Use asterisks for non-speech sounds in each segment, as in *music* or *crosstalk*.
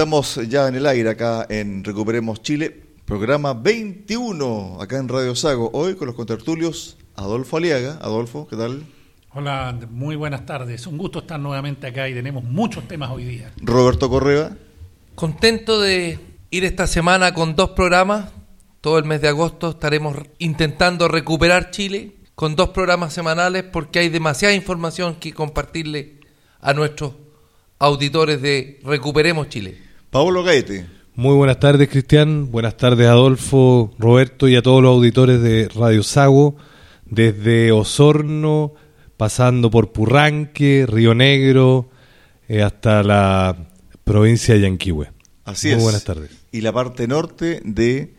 Estamos ya en el aire acá en Recuperemos Chile, programa 21 acá en Radio Sago. Hoy con los contertulios Adolfo Aliaga. Adolfo, ¿qué tal? Hola, muy buenas tardes. Un gusto estar nuevamente acá y tenemos muchos temas hoy día. Roberto Correa. Contento de ir esta semana con dos programas. Todo el mes de agosto estaremos intentando recuperar Chile con dos programas semanales porque hay demasiada información que compartirle a nuestros auditores de Recuperemos Chile. Pablo Gaete. Muy buenas tardes, Cristian. Buenas tardes, Adolfo, Roberto y a todos los auditores de Radio Sago, desde Osorno, pasando por Purranque, Río Negro, eh, hasta la provincia de Yanquihue. Así Muy es. buenas tardes. Y la parte norte de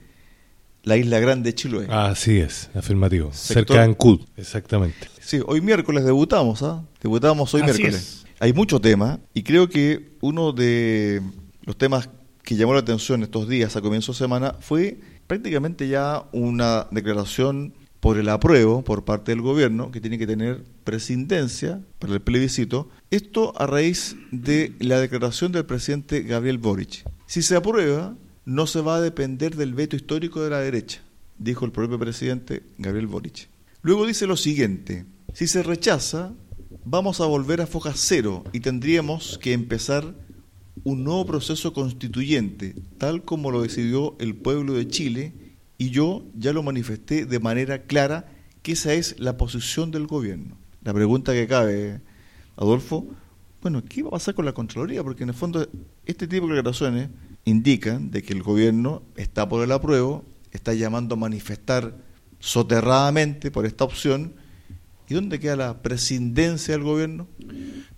la isla grande Chiloé. Así es, afirmativo. Sector- Cerca de Ancud, exactamente. Sí, hoy miércoles debutamos, ¿ah? Debutamos hoy Así miércoles. es. Hay mucho tema y creo que uno de los temas que llamó la atención estos días a comienzo de semana fue prácticamente ya una declaración por el apruebo por parte del gobierno que tiene que tener presidencia para el plebiscito. Esto a raíz de la declaración del presidente Gabriel Boric. Si se aprueba, no se va a depender del veto histórico de la derecha, dijo el propio presidente Gabriel Boric. Luego dice lo siguiente, si se rechaza, vamos a volver a foja cero y tendríamos que empezar un nuevo proceso constituyente, tal como lo decidió el pueblo de Chile, y yo ya lo manifesté de manera clara que esa es la posición del gobierno. La pregunta que cabe, Adolfo, bueno, ¿qué va a pasar con la Contraloría? Porque en el fondo este tipo de declaraciones indican de que el gobierno está por el apruebo, está llamando a manifestar soterradamente por esta opción. ¿Y dónde queda la presidencia del gobierno?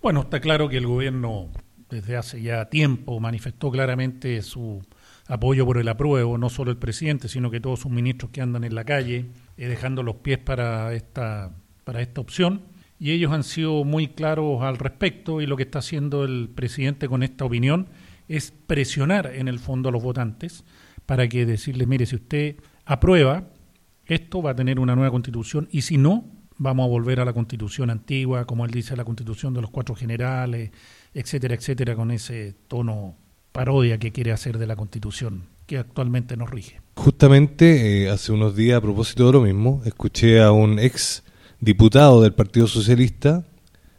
Bueno, está claro que el gobierno desde hace ya tiempo manifestó claramente su apoyo por el apruebo, no solo el presidente, sino que todos sus ministros que andan en la calle, eh, dejando los pies para esta, para esta opción. Y ellos han sido muy claros al respecto y lo que está haciendo el presidente con esta opinión es presionar en el fondo a los votantes para que decirles, mire, si usted aprueba, esto va a tener una nueva constitución y si no, vamos a volver a la constitución antigua, como él dice, la constitución de los cuatro generales, etcétera, etcétera, con ese tono parodia que quiere hacer de la constitución que actualmente nos rige. Justamente eh, hace unos días, a propósito de lo mismo, escuché a un ex diputado del Partido Socialista,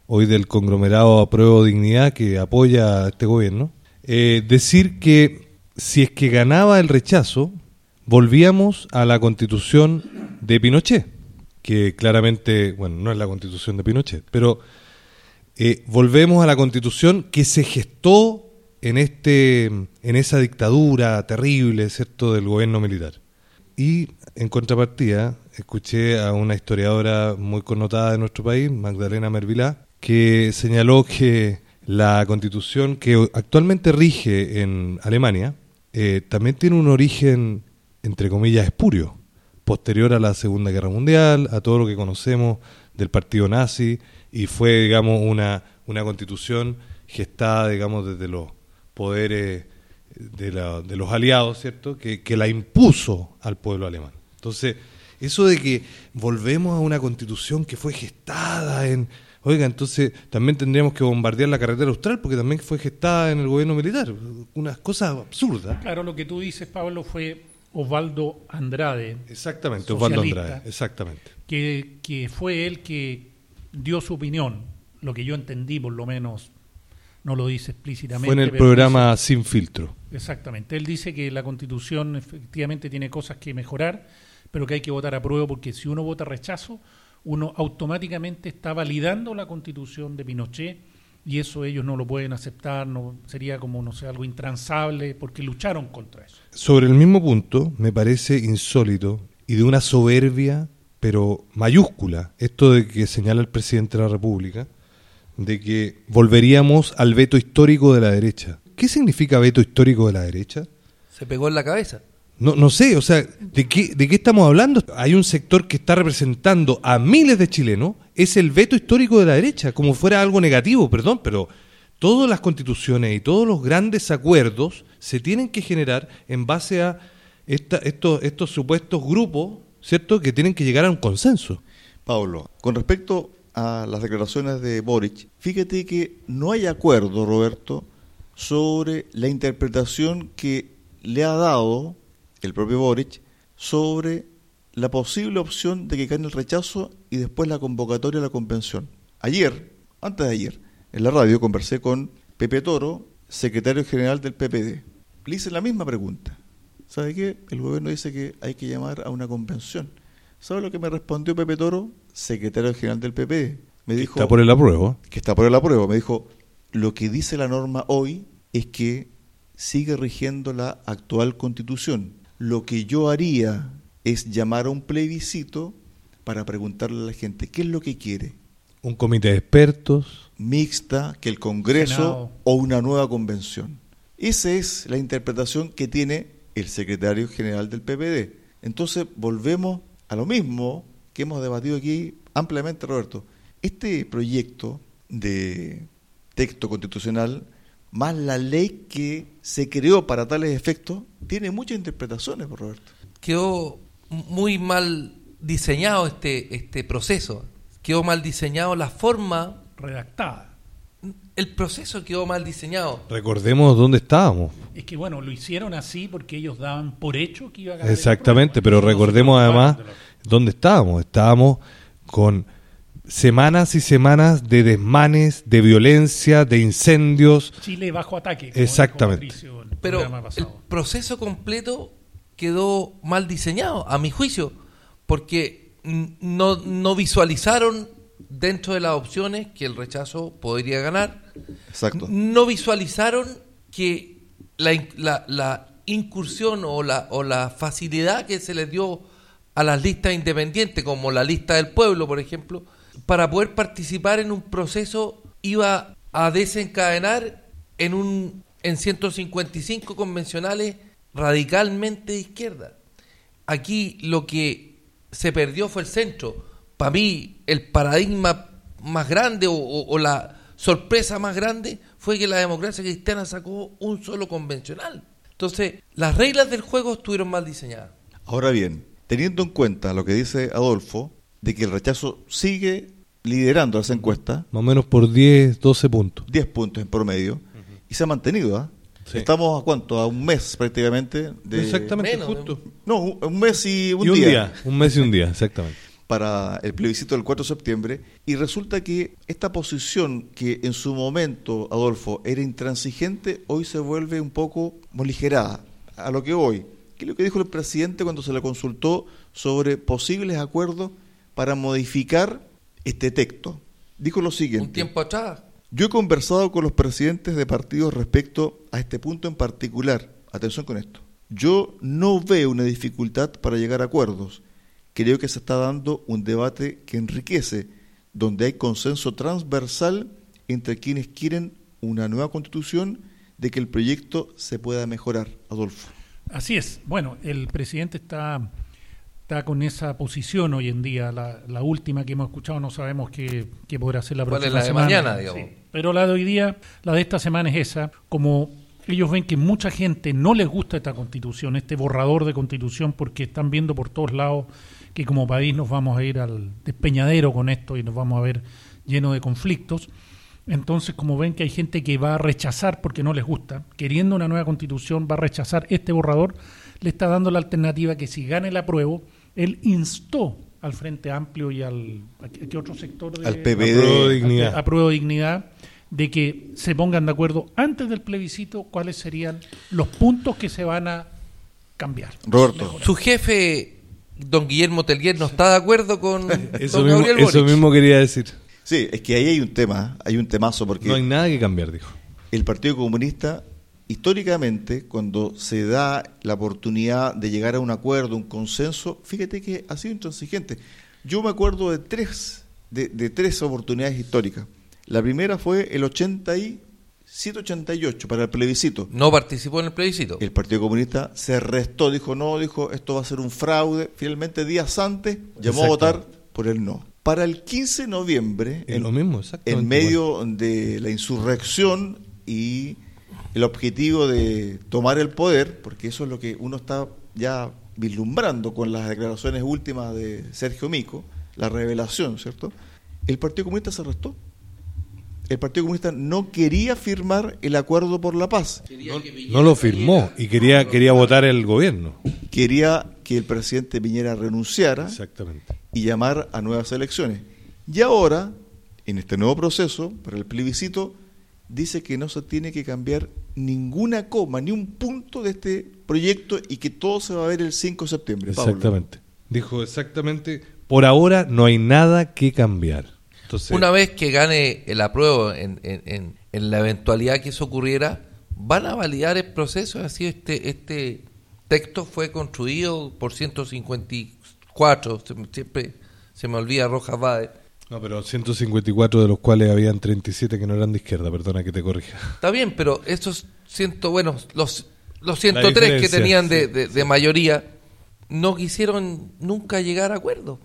hoy del conglomerado Apruebo Dignidad, que apoya a este gobierno, eh, decir que si es que ganaba el rechazo, volvíamos a la constitución de Pinochet, que claramente, bueno, no es la constitución de Pinochet, pero eh, volvemos a la constitución que se gestó en este en esa dictadura terrible, ¿cierto?, del gobierno militar. Y en contrapartida, escuché a una historiadora muy connotada de nuestro país, Magdalena Mervilá, que señaló que la constitución que actualmente rige en Alemania eh, también tiene un origen, entre comillas, espurio, posterior a la Segunda Guerra Mundial, a todo lo que conocemos del partido nazi, y fue, digamos, una, una constitución gestada, digamos, desde los poderes de, la- de los aliados, ¿cierto?, que, que la impuso al pueblo alemán. Entonces, eso de que volvemos a una constitución que fue gestada en... Oiga, entonces también tendríamos que bombardear la carretera austral porque también fue gestada en el gobierno militar. Unas cosas absurdas. Claro, lo que tú dices, Pablo, fue Osvaldo Andrade, Exactamente, Osvaldo. Andrade, exactamente. Que, que fue él que dio su opinión, lo que yo entendí por lo menos, no lo dice explícitamente. Fue en el programa Sin Filtro. dice- exactamente, él dice que la constitución efectivamente tiene cosas que mejorar, pero que hay que votar a prueba porque si uno vota rechazo, uno automáticamente está validando la constitución de Pinochet y eso ellos no lo pueden aceptar, no sería como, no sé, algo intransable porque lucharon contra eso. Sobre el mismo punto, me parece insólito y de una soberbia, pero mayúscula, esto de que señala el presidente de la República, de que volveríamos al veto histórico de la derecha. ¿Qué significa veto histórico de la derecha? Se pegó en la cabeza. No, no sé, o sea, ¿de qué, ¿de qué estamos hablando? Hay un sector que está representando a miles de chilenos, es el veto histórico de la derecha, como fuera algo negativo, perdón, pero todas las constituciones y todos los grandes acuerdos se tienen que generar en base a esta, estos, estos supuestos grupos, ¿cierto?, que tienen que llegar a un consenso. Pablo, con respecto a las declaraciones de Boric, fíjate que no hay acuerdo, Roberto, sobre la interpretación que le ha dado el propio Boric sobre la posible opción de que gane el rechazo y después la convocatoria a la convención. Ayer, antes de ayer, en la radio conversé con Pepe Toro, secretario general del PPD. Le hice la misma pregunta. ¿Sabe qué? El gobierno dice que hay que llamar a una convención. ¿Sabe lo que me respondió Pepe Toro, secretario general del PPD? Me dijo está por el apruebo. que está por el apruebo. Me dijo, lo que dice la norma hoy es que sigue rigiendo la actual constitución. Lo que yo haría es llamar a un plebiscito para preguntarle a la gente qué es lo que quiere. Un comité de expertos. Mixta, que el Congreso Senado. o una nueva convención. Esa es la interpretación que tiene el secretario general del PPD. Entonces volvemos a lo mismo que hemos debatido aquí ampliamente, Roberto. Este proyecto de texto constitucional, más la ley que se creó para tales efectos, tiene muchas interpretaciones, Roberto. Quedó muy mal diseñado este, este proceso. Quedó mal diseñado la forma. redactada. El proceso quedó mal diseñado. Recordemos dónde estábamos. Es que bueno, lo hicieron así porque ellos daban por hecho que iba a ganar. Exactamente, pero recordemos además dónde estábamos. Estábamos con semanas y semanas de desmanes, de violencia, de incendios. Chile bajo ataque. como Exactamente. dijo Patricio en el Pero el proceso completo quedó mal diseñado, a mi juicio, porque no, no visualizaron dentro de las opciones que el rechazo podría ganar. Exacto. No visualizaron que la, la- la incursión o la, o la facilidad que se les dio a las listas independientes, como la lista del pueblo, por ejemplo, para poder participar en un proceso iba a desencadenar en un en 155 convencionales radicalmente de izquierda. Aquí lo que se perdió fue el centro. Para mí, el paradigma más grande o- o la sorpresa más grande fue que la democracia cristiana sacó un solo convencional. Entonces, las reglas del juego estuvieron mal diseñadas. Ahora bien, teniendo en cuenta lo que dice Adolfo, de que el rechazo sigue liderando las encuestas, Más o menos por 10, 12 puntos. 10 puntos en promedio, y se ha mantenido. ¿ah? Sí. Estamos a cuánto? A un mes prácticamente. De, Exactamente, Menos, justo. No, un, un mes y un, y un día, día. Un mes y un día, exactamente. Para el plebiscito del 4 de septiembre. Y resulta que esta posición que en su momento, Adolfo, era intransigente, hoy se vuelve un poco moligerada. A lo que hoy, ¿qué es lo que dijo el presidente cuando se le consultó sobre posibles acuerdos para modificar este texto? Dijo lo siguiente. Un tiempo atrás, Yo he conversado con los presidentes de partidos respecto a este punto en particular. Atención con esto. Yo no veo una dificultad para llegar a acuerdos. Creo que se está dando un debate que enriquece, donde hay consenso transversal entre quienes quieren una nueva constitución de que el proyecto se pueda mejorar. Adolfo. Así es. Bueno, el presidente está, está con esa posición hoy en día. La, la última que hemos escuchado no sabemos qué, qué podrá ser la ¿Cuál próxima es la de mañana, digamos? Sí. Pero la de hoy día, la de esta semana es esa. Como ellos ven que mucha gente no les gusta esta constitución, este borrador de constitución, porque están viendo por todos lados que como país nos vamos a ir al despeñadero con esto y nos vamos a ver lleno de conflictos. Entonces, como ven que hay gente que va a rechazar porque no les gusta, queriendo una nueva constitución, va a rechazar este borrador, le está dando la alternativa que si gana el apruebo, él instó al Frente Amplio y al ¿a qué, otro sector de, Al PPD. Apruebo a- dignidad. a prueba de dignidad de que se pongan de acuerdo antes del plebiscito cuáles serían los puntos que se van a cambiar. Roberto. su jefe, don Guillermo Telguer, no está de acuerdo con Eso, don mismo, eso mismo quería decir. Sí, es que ahí hay un tema, hay un temazo, porque No hay nada que cambiar, dijo. el Partido Comunista, históricamente, cuando se da la oportunidad de llegar a un acuerdo, un consenso, fíjate que ha sido intransigente. Yo me acuerdo de tres, de, de tres oportunidades históricas. La primera fue el 188 para el plebiscito. No participó en el plebiscito. El Partido Comunista se restó, dijo no, dijo esto va a ser un fraude. Finalmente, días antes, llamó a votar por el no. Para el 15 de noviembre, Es lo mismo, en medio de la insurrección y el objetivo de tomar el poder, porque eso es lo que uno está ya vislumbrando con las declaraciones últimas de Sergio Mico, la revelación, ¿cierto? El Partido Comunista se restó. El Partido Comunista no quería firmar el acuerdo por la paz. No lo firmó y quería quería votar el gobierno. Quería que el presidente Piñera renunciara Exactamente. y llamar a nuevas elecciones. Y ahora, en este nuevo proceso, para el plebiscito, dice que no se tiene que cambiar ninguna coma, ni un punto de este proyecto y que todo se va a ver el 5 de septiembre. Pablo. Exactamente. Dijo exactamente, por ahora no hay nada que cambiar. Entonces, Una vez que gane el apruebo en, en- en- en la eventualidad que eso ocurriera, van a validar el proceso. Así este este texto fue construido por 154, se me- siempre se me olvida Rojas Bade. No, pero 154 de los cuales habían 37 que no eran de izquierda, perdona que te corrija. Está bien, pero esos ciento, bueno, los, los 103 que tenían de, de- de mayoría no quisieron nunca llegar a acuerdo.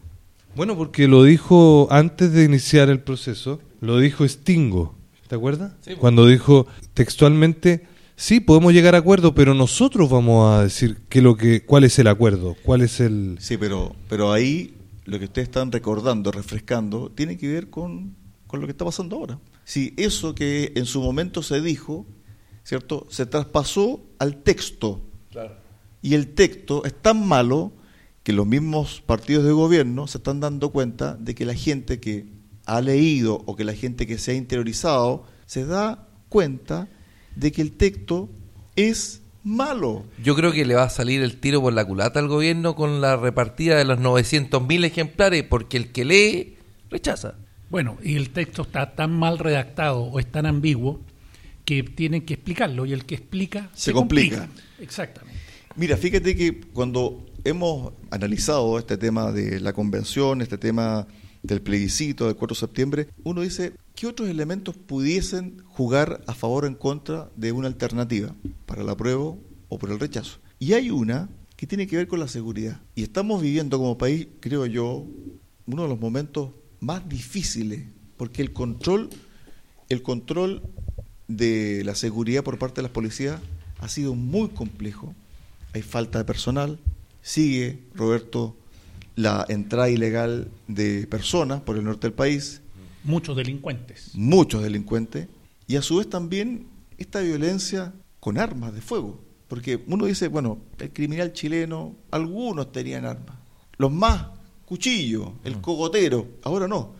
Bueno, porque lo dijo antes de iniciar el proceso, lo dijo Stingo, ¿te acuerdas? Sí, pues. Cuando dijo textualmente, sí, podemos llegar a acuerdo, pero nosotros vamos a decir qué lo que, cuál es el acuerdo, cuál es el... Sí, pero, pero ahí lo que ustedes están recordando, refrescando, tiene que ver con, con lo que está pasando ahora. Si eso que en su momento se dijo, ¿cierto? Se traspasó al texto. Y el texto es tan malo que los mismos partidos de gobierno se están dando cuenta de que la gente que ha leído o que la gente que se ha interiorizado se da cuenta de que el texto es malo. Yo creo que le va a salir el tiro por la culata al gobierno con la repartida de los 900.000 ejemplares, porque el que lee rechaza. Bueno, y el texto está tan mal redactado o es tan ambiguo que tienen que explicarlo y el que explica Se complica. Exactamente. Mira, fíjate que cuando hemos analizado este tema de la convención, este tema del plebiscito del 4 de septiembre, uno dice, ¿qué otros elementos pudiesen jugar a favor o en contra de una alternativa para el apruebo o por el rechazo? Y hay una que tiene que ver con la seguridad. Y estamos viviendo como país, creo yo, uno de los momentos más difíciles, porque el control, el control de la seguridad por parte de las policías ha sido muy complejo. Hay falta de personal, sigue, Roberto, la entrada ilegal de personas por el norte del país, Muchos delincuentes. muchos delincuentes, y a su vez también esta violencia con armas de fuego. Porque uno dice, bueno, el criminal chileno, algunos tenían armas. Los más, cuchillo, el cogotero, ahora no.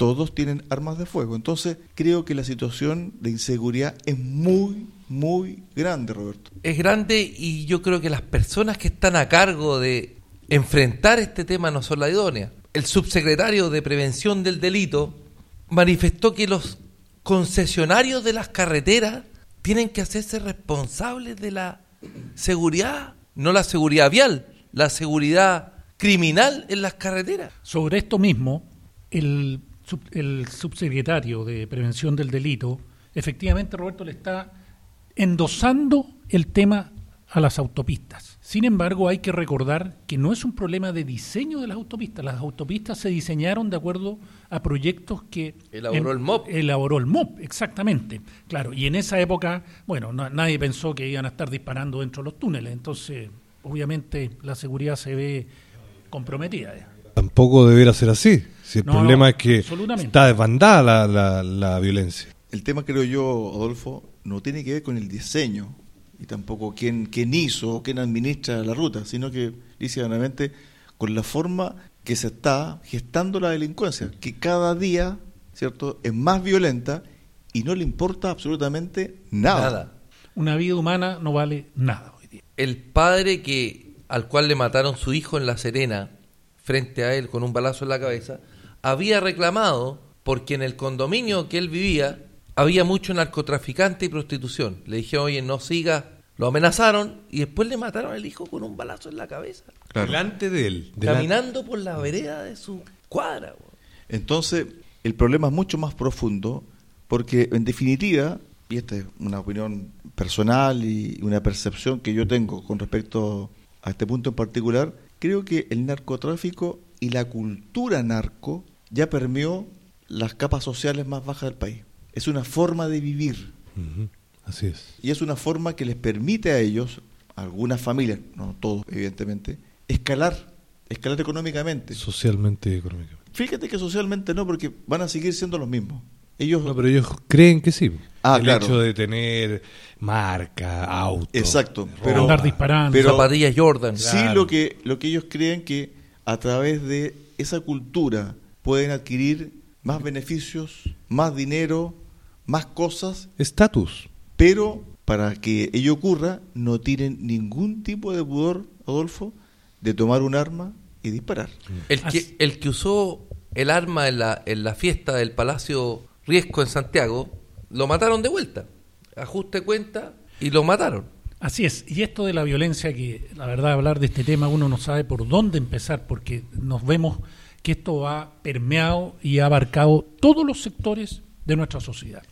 Todos tienen armas de fuego. Entonces, creo que la situación de inseguridad es muy, muy grande, Roberto. Es grande y yo creo que las personas que están a cargo de enfrentar este tema no son la idónea. El subsecretario de Prevención del Delito manifestó que los concesionarios de las carreteras tienen que hacerse responsables de la seguridad, no la seguridad vial, la seguridad criminal en las carreteras. Sobre esto mismo, el, sub- el subsecretario de Prevención del Delito, efectivamente, Roberto, le está endosando el tema a las autopistas. Sin embargo, hay que recordar que no es un problema de diseño de las autopistas. Las autopistas se diseñaron de acuerdo a proyectos que... Elaboró el MOP. Elaboró el MOP, exactamente. Claro, y en esa época, bueno, na- nadie pensó que iban a estar disparando dentro de los túneles. Entonces, obviamente, la seguridad se ve comprometida. Tampoco debería ser así. Si el No, problema no, es que está desbandada la, la, la violencia. El tema, creo yo, Adolfo, no tiene que ver con el diseño y tampoco quién, quién hizo o quién administra la ruta, sino que, lícitamente, con la forma que se está gestando la delincuencia, que cada día, ¿cierto?, es más violenta y no le importa absolutamente nada. Nada. Una vida humana no vale nada hoy día. El padre que al cual le mataron su hijo en La Serena, frente a él con un balazo en la cabeza, había reclamado porque en el condominio que él vivía había mucho narcotraficante y prostitución. Le dije, oye, no siga. Lo amenazaron y después le mataron al hijo con un balazo en la cabeza. Claro. Delante de él. Caminando por la vereda de su cuadra. Entonces, el problema es mucho más profundo porque, en definitiva, y esta es una opinión personal y una percepción que yo tengo con respecto a este punto en particular, creo que el narcotráfico y la cultura narco ya permeó las capas sociales más bajas del país. Es una forma de vivir. Así es. Y es una forma que les permite a ellos, a algunas familias, no todos evidentemente, escalar, escalar económicamente. Socialmente y económicamente. Fíjate que socialmente no, porque van a seguir siendo los mismos. Ellos, No, pero ellos creen que sí. Ah, el claro. hecho de tener marca, auto. Exacto, ropa. pero- Andar disparando. pero- Zapatillas Jordan. Sí, Claro. lo que, lo que ellos creen que a través de esa cultura pueden adquirir más beneficios, más dinero, más cosas, Estatus. pero para que ello ocurra no tienen ningún tipo de pudor, Adolfo, de tomar un arma y disparar. El que, el que usó el arma en la, en la fiesta del Palacio Riesco en Santiago, lo mataron de vuelta. Ajuste cuenta y lo mataron. Así es, y esto de la violencia, que la verdad hablar de este tema uno no sabe por dónde empezar, porque nos vemos que esto ha permeado y ha abarcado todos los sectores de nuestra sociedad.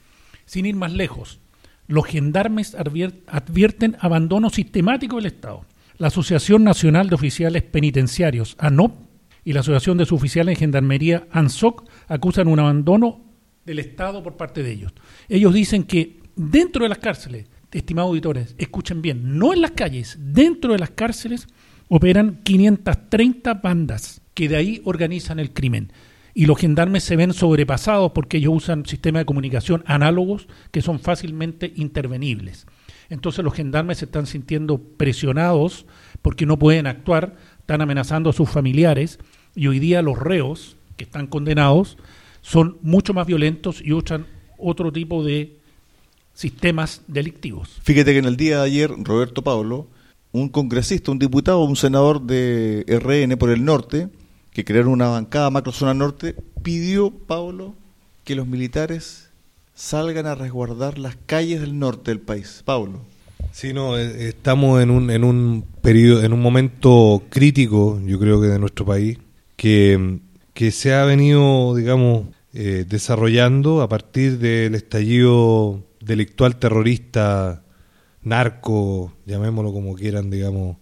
Sin ir más lejos, los gendarmes advier- advierten abandono sistemático del Estado. La Asociación Nacional de Oficiales Penitenciarios, ANOP, y la Asociación de Suboficiales en Gendarmería, ANSOC, acusan un abandono del Estado por parte de ellos. Ellos dicen que dentro de las cárceles, estimados auditores, escuchen bien, no en las calles, dentro de las cárceles operan 530 bandas que de ahí organizan el crimen. Y los gendarmes se ven sobrepasados porque ellos usan sistemas de comunicación análogos que son fácilmente intervenibles. Entonces los gendarmes se están sintiendo presionados porque no pueden actuar, están amenazando a sus familiares y hoy día los reos que están condenados son mucho más violentos y usan otro tipo de sistemas delictivos. Fíjate que en el día de ayer, Roberto Pablo, un congresista, un diputado, un senador de RN por el norte, que crearon una bancada macrozona norte, pidió, Pablo, que los militares salgan a resguardar las calles del norte del país. Pablo. Sí, no, eh, estamos en un, en un periodo, en un momento crítico, yo creo que de nuestro país, que, que se ha venido, digamos, eh, desarrollando a partir del estallido delictual terrorista, narco, llamémoslo como quieran, digamos,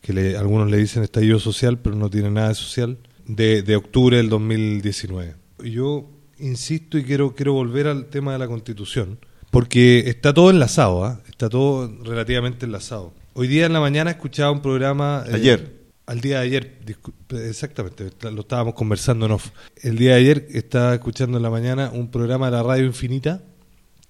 que le- algunos le dicen estallido social, pero no tiene nada de social, de, de octubre del 2019. Yo insisto y quiero, quiero volver al tema de la constitución, porque está todo enlazado, ¿ah? está todo relativamente enlazado. Hoy día en la mañana escuchaba un programa... eh, Ayer. al día de ayer, exactamente, lo estábamos conversando en off. El día de ayer estaba escuchando en la mañana un programa de la Radio Infinita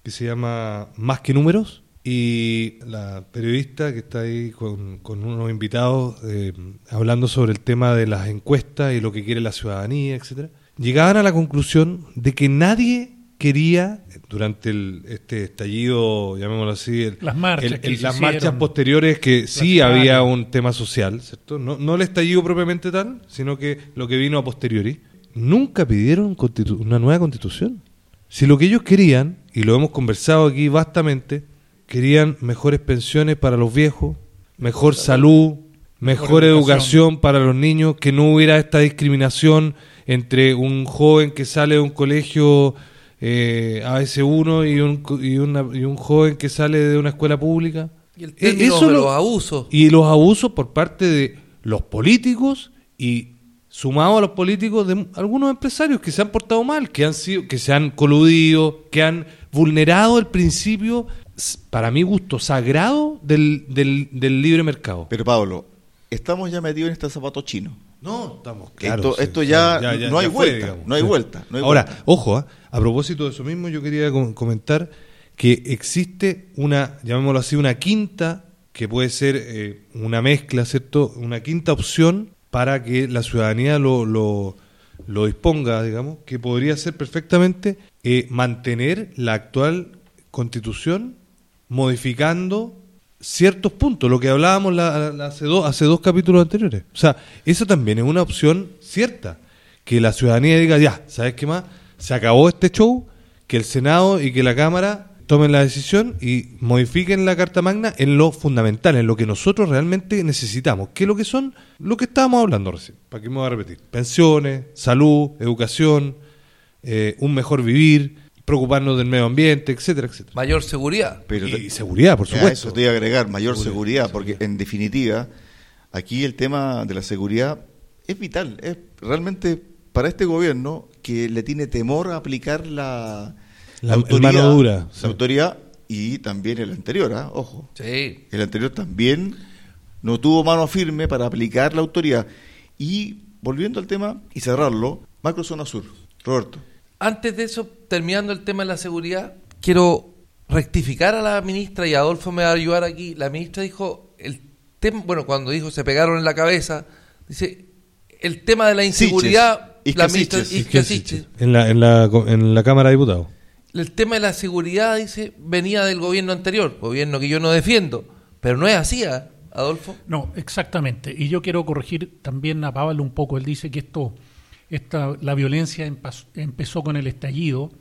que se llama Más que Números y la periodista que está ahí con, con unos invitados eh, hablando sobre el tema de las encuestas y lo que quiere la ciudadanía, etcétera, llegaban a la conclusión de que nadie quería durante el, este estallido, llamémoslo así, el- Las marchas el- el- las marchas posteriores que sí había un tema social, ¿cierto? No, no el estallido propiamente tal, sino que lo que vino a posteriori. Nunca pidieron una nueva constitución. Si lo que ellos querían, y lo hemos conversado aquí vastamente, querían mejores pensiones para los viejos, mejor salud, mejor, educación. para los niños, que no hubiera esta discriminación entre un joven que sale de un colegio eh, AS1 y un, y, una- y un joven que sale de una escuela pública. Y el término eso de lo- los abusos. y los abusos por parte de los políticos y sumado a los políticos de algunos empresarios que se han portado mal, que han sido, que se han coludido, que han vulnerado el principio, para mi gusto, sagrado del, del, del libre mercado. Pero Pablo, estamos ya metidos en este zapato chino. No, estamos Esto- esto ya no hay fue, vuelta, no hay vuelta, no hay Ahora, vuelta. ojo, ¿ah? a propósito de eso mismo, yo quería com- comentar que existe una, llamémoslo así, una quinta, que puede ser eh, una mezcla, ¿cierto? Una quinta opción para que la ciudadanía lo, lo, lo disponga, digamos, que podría ser perfectamente eh, mantener la actual constitución modificando ciertos puntos, lo que hablábamos la- hace, dos, hace dos capítulos anteriores. O sea, eso también es una opción cierta, que la ciudadanía diga, ya, ¿sabes qué más? Se acabó este show, que el Senado y que la Cámara tomen la decisión y modifiquen la Carta Magna en lo fundamental, en lo que nosotros realmente necesitamos. ¿Qué es lo que son? Lo que estábamos hablando recién, ¿para qué me voy a repetir? Pensiones, salud, educación, eh, un mejor vivir, preocuparnos del medio ambiente, etcétera, etcétera. Mayor seguridad. Pero y seguridad, por a supuesto. eso te iba a agregar, mayor Seguridad, seguridad, porque en definitiva, aquí el tema de la seguridad es vital. Es realmente para este gobierno que le tiene temor a aplicar la, mano dura, sí. la autoridad y también el anterior, ¿ah? ojo. Sí. El anterior también no tuvo mano firme para aplicar la autoridad. Y volviendo al tema y cerrarlo, Macrozona Sur, Roberto. Antes de eso, terminando el tema de la seguridad, quiero rectificar a la ministra y Adolfo me va a ayudar aquí. La ministra dijo, el tema, bueno, cuando dijo se pegaron en la cabeza, dice, el tema de la inseguridad, Siches, la ministra Siches. Isca Siches, En la, en, la, en la Cámara de Diputados. el tema de la seguridad, dice, venía del gobierno anterior, gobierno que yo no defiendo, pero no es así, ¿ah, Adolfo. No, exactamente. Y yo quiero corregir también a Pablo un poco. Él dice que esto, esta, la violencia empezó con el estallido.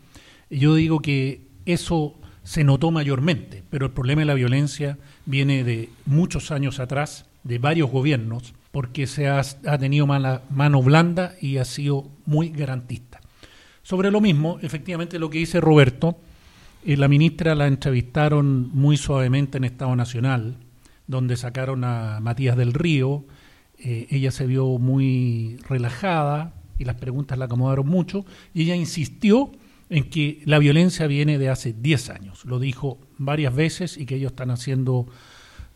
Yo digo que eso se notó mayormente, pero el problema de la violencia viene de muchos años atrás, de varios gobiernos, porque se ha, ha tenido mala, mano blanda y ha sido muy garantista. Sobre lo mismo, efectivamente lo que dice Roberto, eh, la ministra la entrevistaron muy suavemente en Estado Nacional, donde sacaron a Matías del Río. Eh, ella se vio muy relajada y las preguntas la acomodaron mucho. Y ella insistió en que la violencia viene de hace 10 años. Lo dijo varias veces y que ellos están haciendo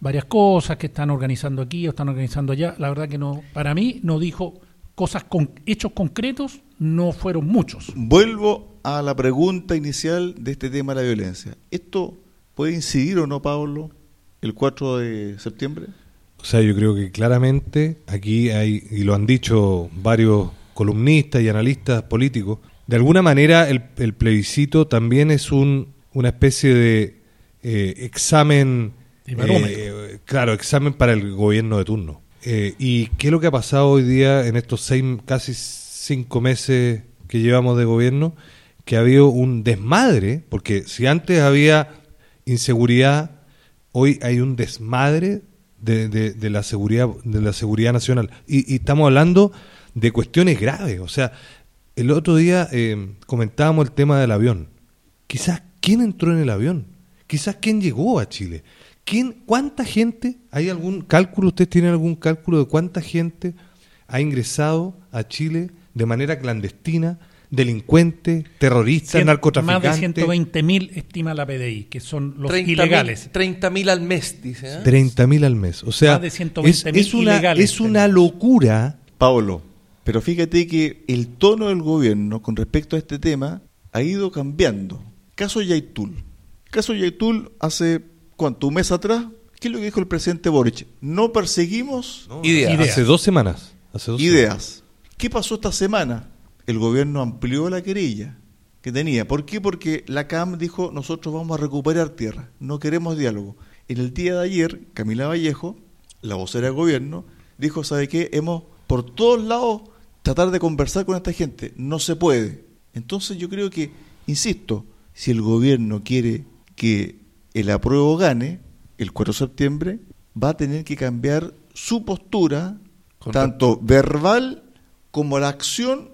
varias cosas, que están organizando aquí o están organizando allá. La verdad que no, para mí no dijo cosas con hechos concretos, no fueron muchos. Vuelvo a la pregunta inicial de este tema de la violencia. ¿Esto puede incidir o no, Pablo, el 4 de septiembre? O sea, yo creo que claramente aquí hay, y lo han dicho varios columnistas y analistas políticos, de alguna manera el, el plebiscito también es un, una especie de eh, examen, eh, claro, examen para el gobierno de turno. Eh, ¿Y qué es lo que ha pasado hoy día en estos seis, casi cinco meses que llevamos de gobierno? Que ha habido un desmadre, porque si antes había inseguridad, hoy hay un desmadre de, de- de la seguridad de la seguridad nacional y, y estamos hablando de cuestiones graves o sea el otro día eh, comentábamos el tema del avión quizás quién entró en el avión quizás quién llegó a Chile quién cuánta gente hay algún cálculo ustedes tienen algún cálculo de cuánta gente ha ingresado a Chile de manera clandestina delincuente terrorista Cien- narcotraficante Más de 120 mil estima la PDI, que son los 30.000 ilegales. 30.000 al mes, dice. ¿eh? 30 mil al mes. O sea, Más de 120.000 es, es una, ilegales es una locura. Pablo, pero fíjate que el tono del gobierno con respecto a este tema ha ido cambiando. Caso Yaitul. Caso Yaitul hace, ¿cuánto? ¿Un mes atrás? ¿Qué es lo que dijo el presidente Boric? No perseguimos Idea. Ideas. Hace dos semanas. Hace dos ideas. ¿Qué pasó esta semana? El gobierno amplió la querella que tenía. ¿Por qué? Porque la CAM dijo, nosotros vamos a recuperar tierra, no queremos diálogo. En el día de ayer, Camila Vallejo, la vocera del gobierno, dijo, ¿sabe qué? Hemos por todos lados tratar de conversar con esta gente. No se puede. Entonces yo creo que, insisto, si el gobierno quiere que el apruebo gane el 4 de septiembre, va a tener que cambiar su postura, tanto verbal como la acción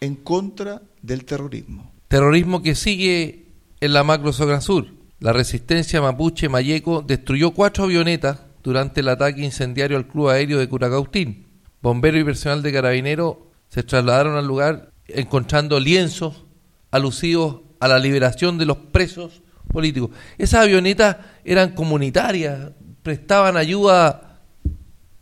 en contra del terrorismo. Terrorismo que sigue en la macro zona sur. La resistencia mapuche Mayeco destruyó cuatro avionetas durante el ataque incendiario al club aéreo de Curacautín. Bomberos y personal de carabinero se trasladaron al lugar encontrando lienzos alusivos a la liberación de los presos políticos. Esas avionetas eran comunitarias, prestaban ayuda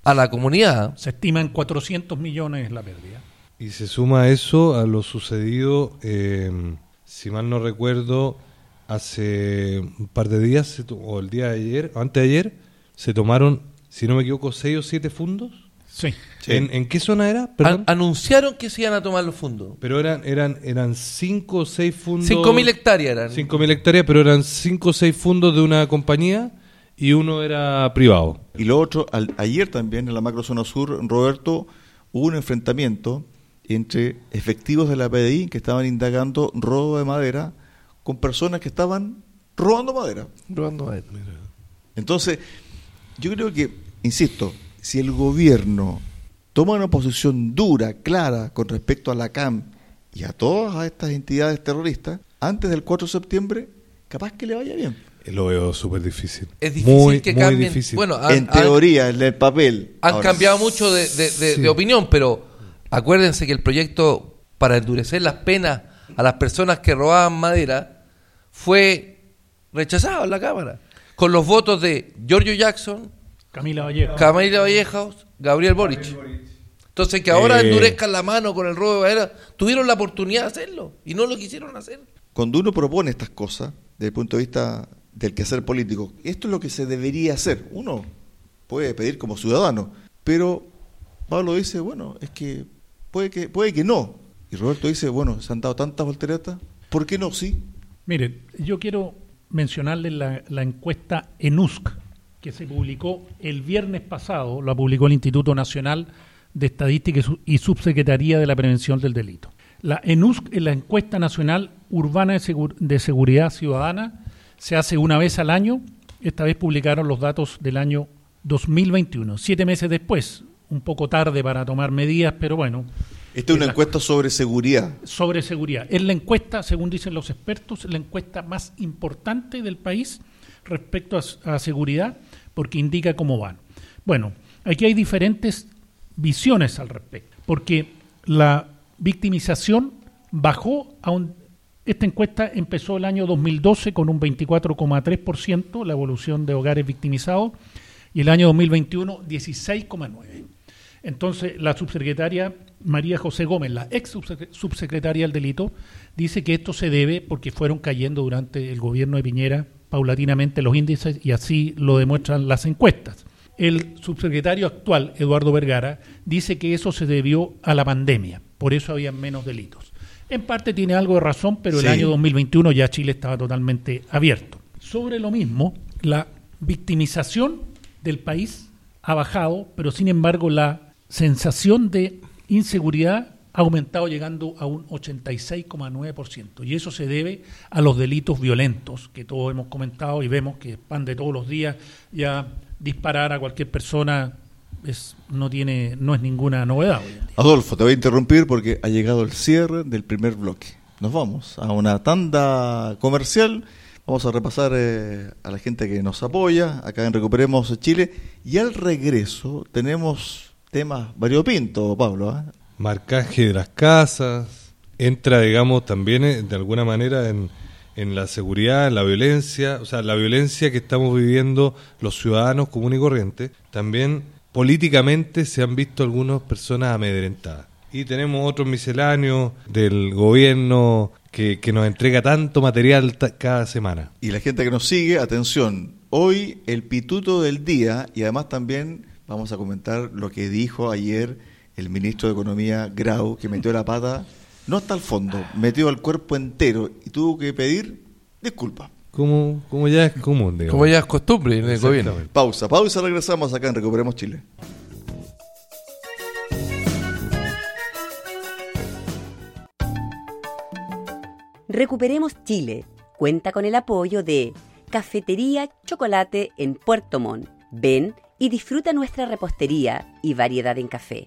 a la comunidad. Se estima en 400 millones la pérdida. Y se suma a eso a lo sucedido, eh, si mal no recuerdo, hace un par de días, o el día de ayer, o antes de ayer, se tomaron, si no me equivoco, seis o siete fundos. Sí. Sí. ¿En, en qué zona era? An- anunciaron que se iban a tomar los fondos. pero eran, eran, eran cinco o seis fundos. 5.000 hectáreas eran. 5.000 hectáreas, pero eran cinco o seis fundos de una compañía y uno era privado. Y lo otro, al- ayer también en la macrozona sur, Roberto, hubo un enfrentamiento entre efectivos de la PDI que estaban indagando robo de madera con personas que estaban robando madera. Entonces, yo creo que, insisto, si el gobierno toma una posición dura, clara, con respecto a la CAM y a todas estas entidades terroristas, antes del 4 de septiembre, capaz que le vaya bien. Lo veo súper difícil. Es difícil muy, que muy cambien. difícil. Bueno, han, en teoría, en el papel. han Ahora, cambiado mucho de, de- de- de opinión, pero acuérdense que el proyecto para endurecer las penas a las personas que robaban madera fue rechazado en la Cámara. Con los votos de Giorgio Jackson, Camila Vallejo. Camila Vallejos, Gabriel Boric. Entonces que ahora Eh. endurezcan la mano con el robo de madera, tuvieron la oportunidad de hacerlo y no lo quisieron hacer. Cuando uno propone estas cosas, desde el punto de vista del quehacer político, esto es lo que se debería hacer. Uno puede pedir como ciudadano, pero Pablo dice, bueno, es que puede que, puede que no. Y Roberto dice, bueno, se han dado tantas volteretas, ¿por qué no sí? Miren, yo quiero mencionarles la, la encuesta ENUSC que se publicó el viernes pasado, la publicó el Instituto Nacional de Estadística y Su- y Subsecretaría de la Prevención del Delito. La ENUSC la encuesta nacional urbana de, Segur- de seguridad ciudadana, se hace una vez al año, esta vez publicaron los datos del año 2021, siete meses después, un poco tarde para tomar medidas, pero bueno, Esta es una la- encuesta sobre seguridad. sobre seguridad. Es la encuesta, según dicen los expertos, la encuesta más importante del país respecto a, a seguridad, porque indica cómo van. Bueno, aquí hay diferentes visiones al respecto, porque la victimización bajó a un... Esta encuesta empezó el año 2012 con un 24,3%, la evolución de hogares victimizados, y el año 2021 16,9%. Entonces, la subsecretaria María José Gómez, la ex subsecre- subsecretaria del delito, dice que esto se debe porque fueron cayendo durante el gobierno de Piñera paulatinamente los índices y así lo demuestran las encuestas. El subsecretario actual, Eduardo Vergara, dice que eso se debió a la pandemia, por eso había menos delitos. En parte tiene algo de razón, pero Sí. el año 2021 ya Chile estaba totalmente abierto. Sobre lo mismo, la victimización del país ha bajado, pero sin embargo la sensación de inseguridad ha aumentado llegando a un 86,9%. Y eso se debe a los delitos violentos que todos hemos comentado y vemos que van de todos los días. Ya disparar a cualquier persona es, no, tiene, no es ninguna novedad. hoy. Adolfo, te voy a interrumpir porque ha llegado el cierre del primer bloque. Nos vamos a una tanda comercial. Vamos a repasar eh, a la gente que nos apoya acá en Recuperemos Chile. Y al regreso tenemos temas variopintos, Pablo. ¿ah? Marcaje de las casas, entra, digamos, también eh, de alguna manera en, en la seguridad, en la violencia, o sea, la violencia que estamos viviendo los ciudadanos comunes y corrientes, también políticamente se han visto algunas personas amedrentadas. Y tenemos otros misceláneos del gobierno que, que nos entrega tanto material cada semana. Y la gente que nos sigue, atención, hoy el pituto del día y además también vamos a comentar lo que dijo ayer el ministro de Economía Grau, que metió la pata, no hasta el fondo, metió al cuerpo entero y tuvo que pedir disculpas. Como, como ya es común, digamos. Como ya es costumbre en el gobierno. Pausa, pausa, regresamos acá en Recuperemos Chile. Recuperemos Chile. Cuenta con el apoyo de Cafetería Chocolate en Puerto Montt. Ven y disfruta nuestra repostería y variedad en café.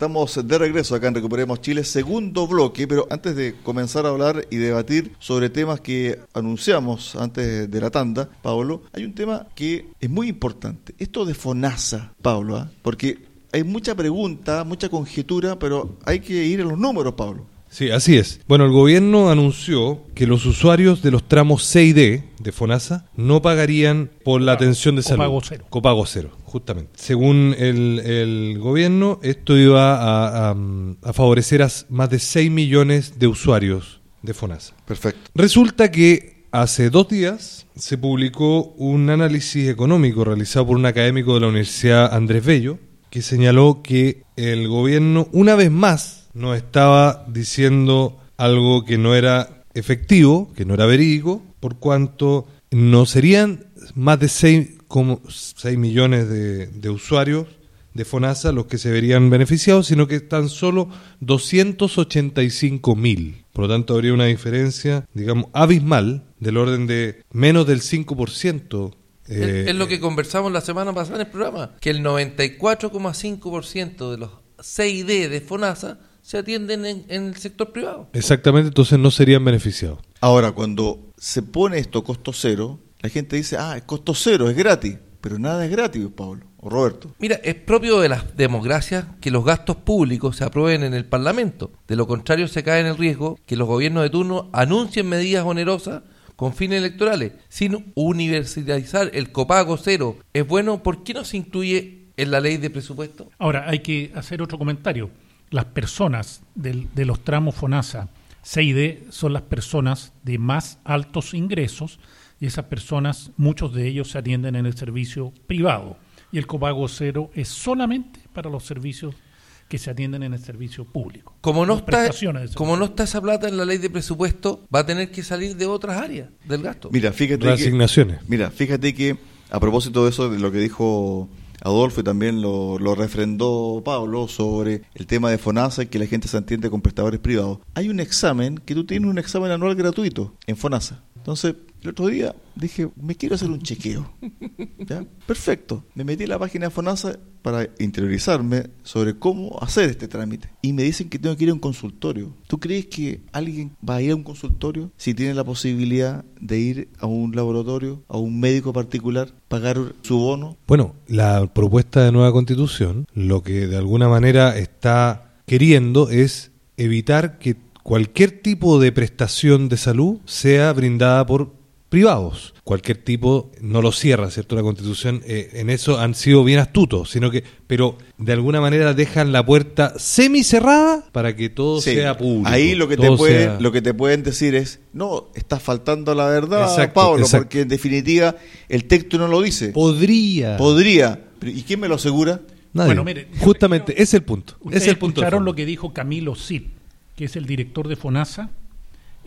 Estamos de regreso acá en Recuperemos Chile, segundo bloque, pero antes de comenzar a hablar y debatir sobre temas que anunciamos antes de la tanda, Pablo, hay un tema que es muy importante. Esto de FONASA, Pablo, ¿ah? porque hay mucha pregunta, mucha conjetura, pero hay que ir a los números, Pablo. Sí, así es. Bueno, el gobierno anunció que los usuarios de los tramos C y D de FONASA no pagarían por la atención de salud. Copago cero. Copago cero, justamente. Según el, el gobierno, esto iba a, a- a favorecer a más de 6 millones de usuarios de FONASA. Perfecto. Resulta que hace dos días se publicó un análisis económico realizado por un académico de la Universidad Andrés Bello que señaló que el gobierno una vez más nos estaba diciendo algo que no era efectivo, que no era verídico, por cuanto no serían más de 6, como 6 millones de, de usuarios de FONASA los que se verían beneficiados, sino que tan solo 285 mil. Por lo tanto, habría una diferencia, digamos, abismal del orden de menos del 5%. Es, eh, es lo que conversamos la semana pasada en el programa, que el 94,5% de los CID de FONASA se atienden en, en el sector privado. Exactamente, entonces no serían beneficiados. Ahora, cuando se pone esto costo cero, la gente dice, ah, es costo cero, es gratis. Pero nada es gratis, Pablo o Roberto. Mira, es propio de las democracias que los gastos públicos se aprueben en el Parlamento. De lo contrario, se cae en el riesgo que los gobiernos de turno anuncien medidas onerosas con fines electorales. Sin universalizar el copago cero es bueno, ¿por qué no se incluye en la ley de presupuesto? Ahora, hay que hacer otro comentario. Las personas del- de los tramos FONASA C y D son las personas de más altos ingresos y esas personas, muchos de ellos se atienden en el servicio privado. Y el copago cero es solamente para los servicios que se atienden en el servicio público. Como no, está, como no está esa plata en la ley de presupuesto, va a tener que salir de otras áreas del gasto. Mira, fíjate que, mira, fíjate que a propósito de eso, de lo que dijo Adolfo y también lo, lo refrendó Pablo sobre el tema de FONASA y que la gente se entiende con prestadores privados. Hay un examen que tú tienes un examen anual gratuito en FONASA. Entonces, el otro día dije, me quiero hacer un chequeo. Perfecto. Me metí a la página de FONASA para interiorizarme sobre cómo hacer este trámite. Y me dicen que tengo que ir a un consultorio. ¿Tú crees que alguien va a ir a un consultorio si tiene la posibilidad de ir a un laboratorio, a un médico particular, pagar su bono? Bueno, la propuesta de nueva constitución lo que de alguna manera está queriendo es evitar que cualquier tipo de prestación de salud sea brindada por privados. Cualquier tipo no lo cierra, ¿cierto? La constitución eh, en eso han sido bien astutos, sino que, pero de alguna manera dejan la puerta semicerrada para que todo Sí. sea público. Ahí lo que te todo puede, sea- lo que te pueden decir es, no, estás faltando la verdad, Exacto, Pablo, exacto. porque en definitiva el texto no lo dice. podría. Podría. Pero, ¿Y quién me lo asegura? Nadie. Bueno, mire, yo Justamente, ese es el punto. Ustedes es el punto. escucharon lo que dijo Camilo Cid, que es el director de FONASA.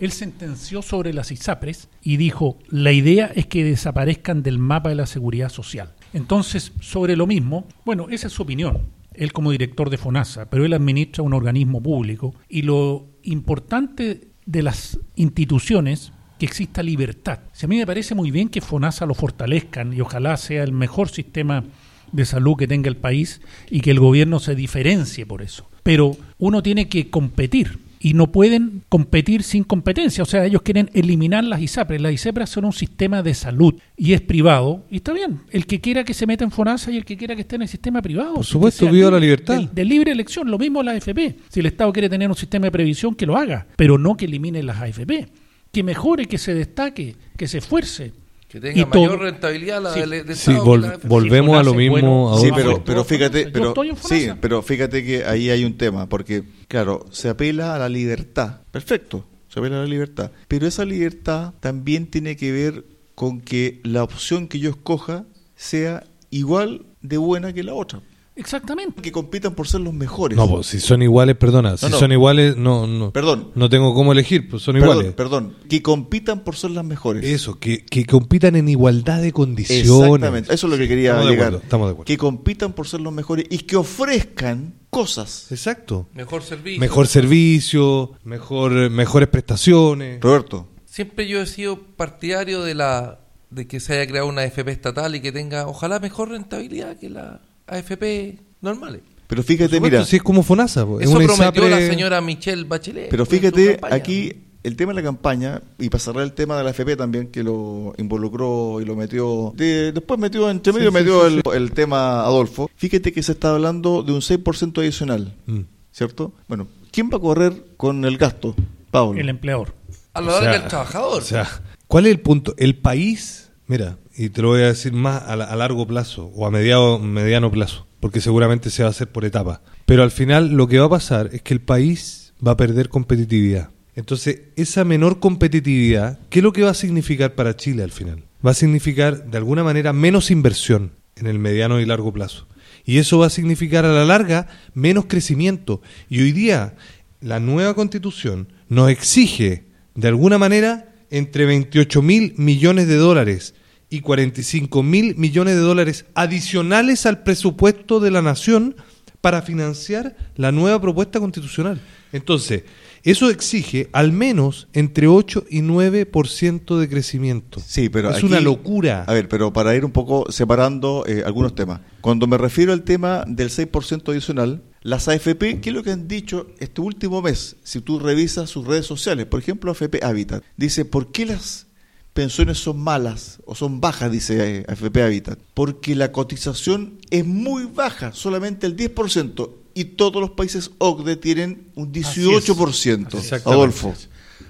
Él sentenció sobre las ISAPRES y dijo, la idea es que desaparezcan del mapa de la seguridad social. Entonces, sobre lo mismo, bueno, esa es su opinión, él como director de FONASA, pero él administra un organismo público y lo importante de las instituciones que exista libertad. Si a mí me parece muy bien que FONASA lo fortalezcan y ojalá sea el mejor sistema de salud que tenga el país y que el gobierno se diferencie por eso. Pero uno tiene que competir y no pueden competir sin competencia. O sea, ellos quieren eliminar las ISAPRES. Las ISAPRES son un sistema de salud y es privado. Y está bien, el que quiera que se meta en FONASA y el que quiera que esté en el sistema privado. Por supuesto, viva la libertad. De, de libre elección, lo mismo la AFP. Si el Estado quiere tener un sistema de previsión, que lo haga, pero no que elimine las AFP. Que mejore, que se destaque, que se esfuerce. Que tenga Y mayor todo- rentabilidad la Sí. del del Sí, Estado vol- que la AFP. volvemos Sí, a lo mismo. bueno. Sí, pero, pero fíjate, pero, sí, pero fíjate que ahí hay un tema, porque claro, se apela a la libertad, perfecto, se apela a la libertad, pero esa libertad también tiene que ver con que la opción que yo escoja sea igual de buena que la otra, Exactamente. que compitan por ser los mejores. No, pues si son iguales, perdona. Si No, no. son iguales, no, no. Perdón. No tengo cómo elegir, pues son perdón, iguales. perdón, que compitan por ser las mejores. Eso, que, que compitan en igualdad de condiciones. Exactamente, eso es lo que quería Estamos de llegar. acuerdo, estamos de acuerdo. Que compitan por ser los mejores y que ofrezcan cosas. Exacto. Mejor servicio. Mejor servicio, mejor, mejores prestaciones. Roberto, Siempre yo he sido partidario de la de que se haya creado una AFP estatal y que tenga, ojalá, mejor rentabilidad que la AFP normales. pero fíjate, supuesto, mira, si es como FONASA. pues, es Eso prometió ISAPRE- la señora Michelle Bachelet. Pero fíjate, aquí el tema de la campaña, y para cerrar el tema de la FP también, que lo involucró y lo metió, de- después metió entre medio, Sí, sí, metió sí, el, el tema Adolfo, fíjate que se está hablando de un 6% adicional, Mm. ¿cierto? Bueno, ¿quién va a correr con el gasto? Pablo. El empleador. A largo sea, del trabajador. O sea, ¿cuál es el punto? El país, mira, y te lo voy a decir más a, a largo plazo o a mediado, mediano plazo, porque seguramente se va a hacer por etapas. Pero al final lo que va a pasar es que el país va a perder competitividad. Entonces, esa menor competitividad, ¿qué es lo que va a significar para Chile al final? Va a significar, de alguna manera, menos inversión en el mediano y largo plazo. Y eso va a significar a la larga menos crecimiento. Y hoy día la nueva constitución nos exige, de alguna manera, entre 28 mil millones de dólares y 45 mil millones de dólares adicionales al presupuesto de la nación para financiar la nueva propuesta constitucional. Entonces, eso exige al menos entre 8 y 9% de crecimiento. Sí, pero es aquí- una locura. A ver, pero para ir un poco separando eh, algunos temas. Cuando me refiero al tema del 6% adicional, las AFP, ¿qué es lo que han dicho este último mes? Si tú revisas sus redes sociales, por ejemplo, AFP Habitat, dice, ¿por qué las pensiones son malas o son bajas, dice eh, AFP Habitat? Porque la cotización es muy baja, solamente el 10%, y todos los países OCDE tienen un Así es. 18%. Adolfo.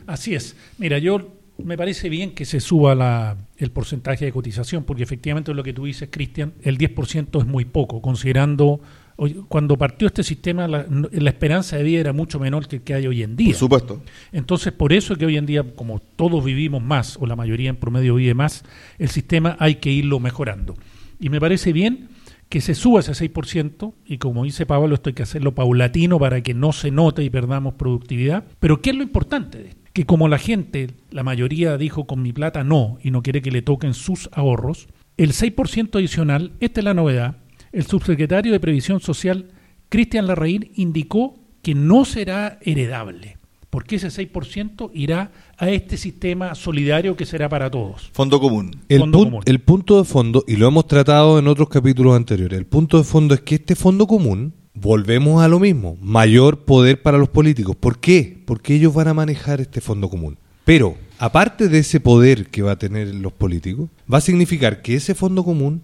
Así es. Mira, yo me parece bien que se suba la, el porcentaje de cotización, porque efectivamente lo que tú dices, Cristian, el 10% es muy poco, considerando cuando partió este sistema la, esperanza de vida era mucho menor que el que hay hoy en día. Por supuesto. Entonces, por eso es que hoy en día, como todos vivimos más, o la mayoría en promedio vive más, el sistema hay que irlo mejorando. Y me parece bien que se suba ese 6%, y como dice Pablo, esto hay que hacerlo paulatino para que no se note y perdamos productividad. Pero ¿qué es lo importante de esto? Que como la gente, la mayoría dijo con mi plata no, y no quiere que le toquen sus ahorros, el 6% adicional, esta es la novedad, el subsecretario de Previsión Social, Cristian Larraín, indicó que no será heredable porque ese 6% irá a este sistema solidario que será para todos. Fondo común. El, Fondo pun- común. el punto de fondo, y lo hemos tratado en otros capítulos anteriores, el punto de fondo es que este fondo común, volvemos a lo mismo, mayor poder para los políticos. ¿Por qué? Porque ellos van a manejar este fondo común. Pero, aparte de ese poder que va a tener los políticos, va a significar que ese fondo común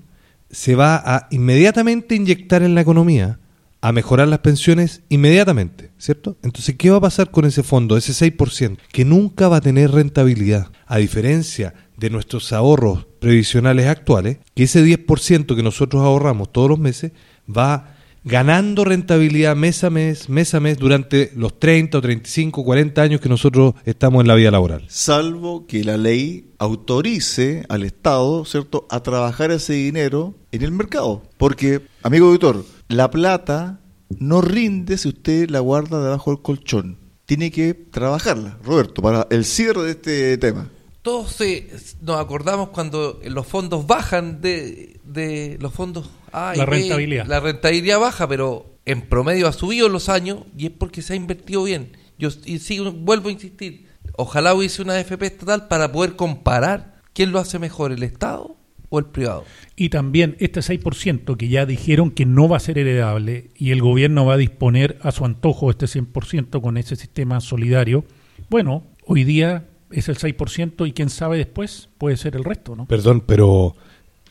se va a inmediatamente inyectar en la economía, a mejorar las pensiones inmediatamente, ¿cierto? Entonces, ¿qué va a pasar con ese fondo, ese 6%? Que nunca va a tener rentabilidad, a diferencia de nuestros ahorros previsionales actuales, que ese 10% que nosotros ahorramos todos los meses va ganando rentabilidad mes a mes, mes a mes, durante los 30 o 35, 40 años que nosotros estamos en la vida laboral. salvo que la ley autorice al Estado, ¿cierto?, a trabajar ese dinero en el mercado. Porque, amigo auditor, la plata no rinde si usted la guarda debajo del colchón. Tiene que trabajarla. Roberto, para el cierre de este tema. Todos se- nos acordamos cuando los fondos bajan de, de los fondos A y La B, rentabilidad. La rentabilidad baja, pero en promedio ha subido en los años y es porque se ha invertido bien. Yo y sigo, vuelvo a insistir, ojalá hubiese una AFP estatal para poder comparar quién lo hace mejor, el Estado o el privado. Y también este 6% que ya dijeron que no va a ser heredable y el gobierno va a disponer a su antojo este 100% con ese sistema solidario, bueno, hoy día es el 6% y quién sabe después puede ser el resto, ¿no? Perdón, pero